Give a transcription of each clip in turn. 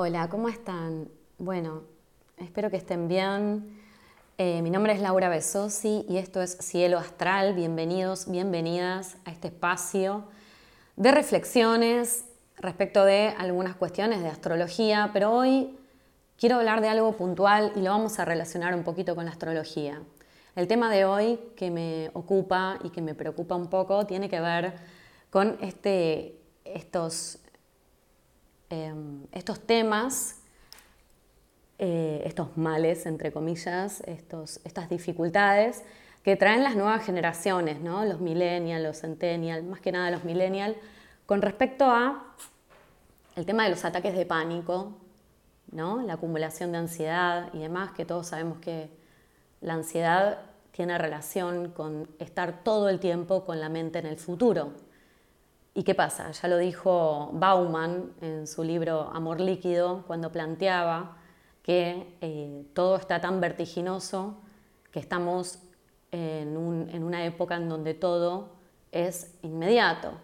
Hola, ¿cómo están? Bueno, espero que estén bien. Eh, mi nombre es Laura Besosi y esto es Cielo Astral. Bienvenidos, bienvenidas a este espacio de reflexiones respecto de algunas cuestiones de astrología, pero hoy quiero hablar de algo puntual y lo vamos a relacionar un poquito con la astrología. El tema de hoy que me ocupa y que me preocupa un poco tiene que ver con este, estos Em, estos temas, eh, estos males, entre comillas, estos, estas dificultades que traen las nuevas generaciones, ¿no? los millennials, los centennials, más que nada los millennials, con respecto a el tema de los ataques de pánico, ¿no? la acumulación de ansiedad y demás, que todos sabemos que la ansiedad tiene relación con estar todo el tiempo con la mente en el futuro. ¿Y qué pasa? Ya lo dijo Bauman en su libro Amor líquido, cuando planteaba que eh, todo está tan vertiginoso que estamos en, una época en donde todo es inmediato.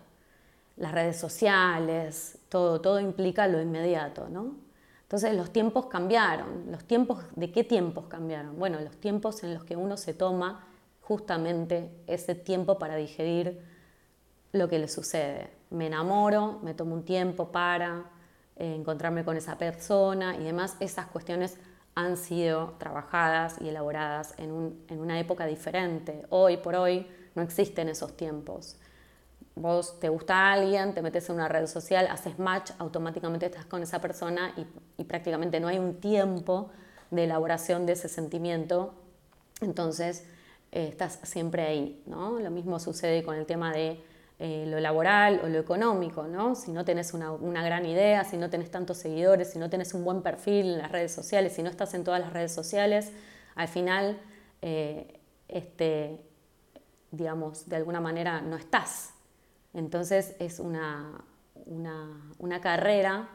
Las redes sociales, todo, todo implica lo inmediato, ¿no? Entonces los tiempos cambiaron. ¿Los tiempos de qué tiempos cambiaron? Bueno, los tiempos en los que uno se toma justamente ese tiempo para digerir lo que le sucede. Me enamoro, me tomo un tiempo para eh, encontrarme con esa persona y demás. Esas cuestiones han sido trabajadas y elaboradas en, una época diferente. Hoy por hoy no existen esos tiempos. Vos te gusta alguien, te metes en una red social, haces match, automáticamente estás con esa persona y, prácticamente no hay un tiempo de elaboración de ese sentimiento. Entonces, eh, estás siempre ahí. ¿no? Lo mismo sucede con el tema de eh, lo laboral o lo económico, ¿no? Si no tenés una, gran idea, si no tenés tantos seguidores, si no tenés un buen perfil en las redes sociales, si no estás en todas las redes sociales, al final, eh, este, digamos, de alguna manera no estás. Entonces es una, una, carrera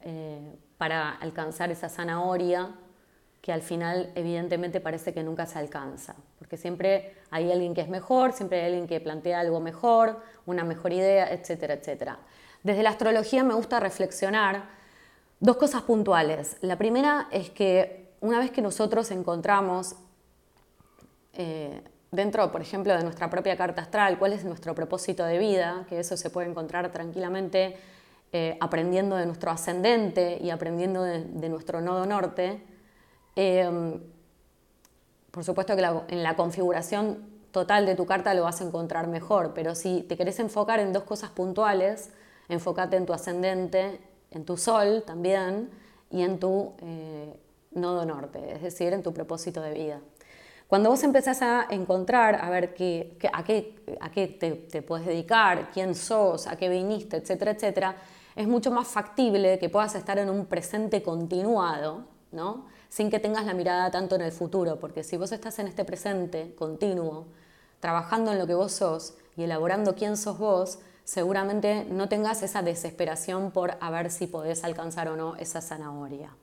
eh, para alcanzar esa zanahoria que al final evidentemente parece que nunca se alcanza, porque siempre hay alguien que es mejor, siempre hay alguien que plantea algo mejor, una mejor idea, etcétera, etcétera. Desde la astrología me gusta reflexionar dos cosas puntuales. La primera es que una vez que nosotros encontramos eh, dentro, por ejemplo, de nuestra propia carta astral, cuál es nuestro propósito de vida, que eso se puede encontrar tranquilamente eh, aprendiendo de nuestro ascendente y aprendiendo de nuestro nodo norte, Em, por supuesto que en la configuración total de tu carta lo vas a encontrar mejor, pero si te querés enfocar en dos cosas puntuales, enfócate en tu ascendente, en tu sol también y en tu eh, nodo norte, es decir, en tu propósito de vida. Cuando vos empezás a encontrar, a ver qué, a qué, a qué te, te puedes dedicar, quién sos, a qué viniste, etcétera, etcétera, es mucho más factible que puedas estar en un presente continuado, ¿no? Sin que tengas la mirada tanto en el futuro, porque si vos estás en este presente continuo, trabajando en lo que vos sos y elaborando quién sos vos, seguramente no tengas esa desesperación por a ver si podés alcanzar o no esa zanahoria.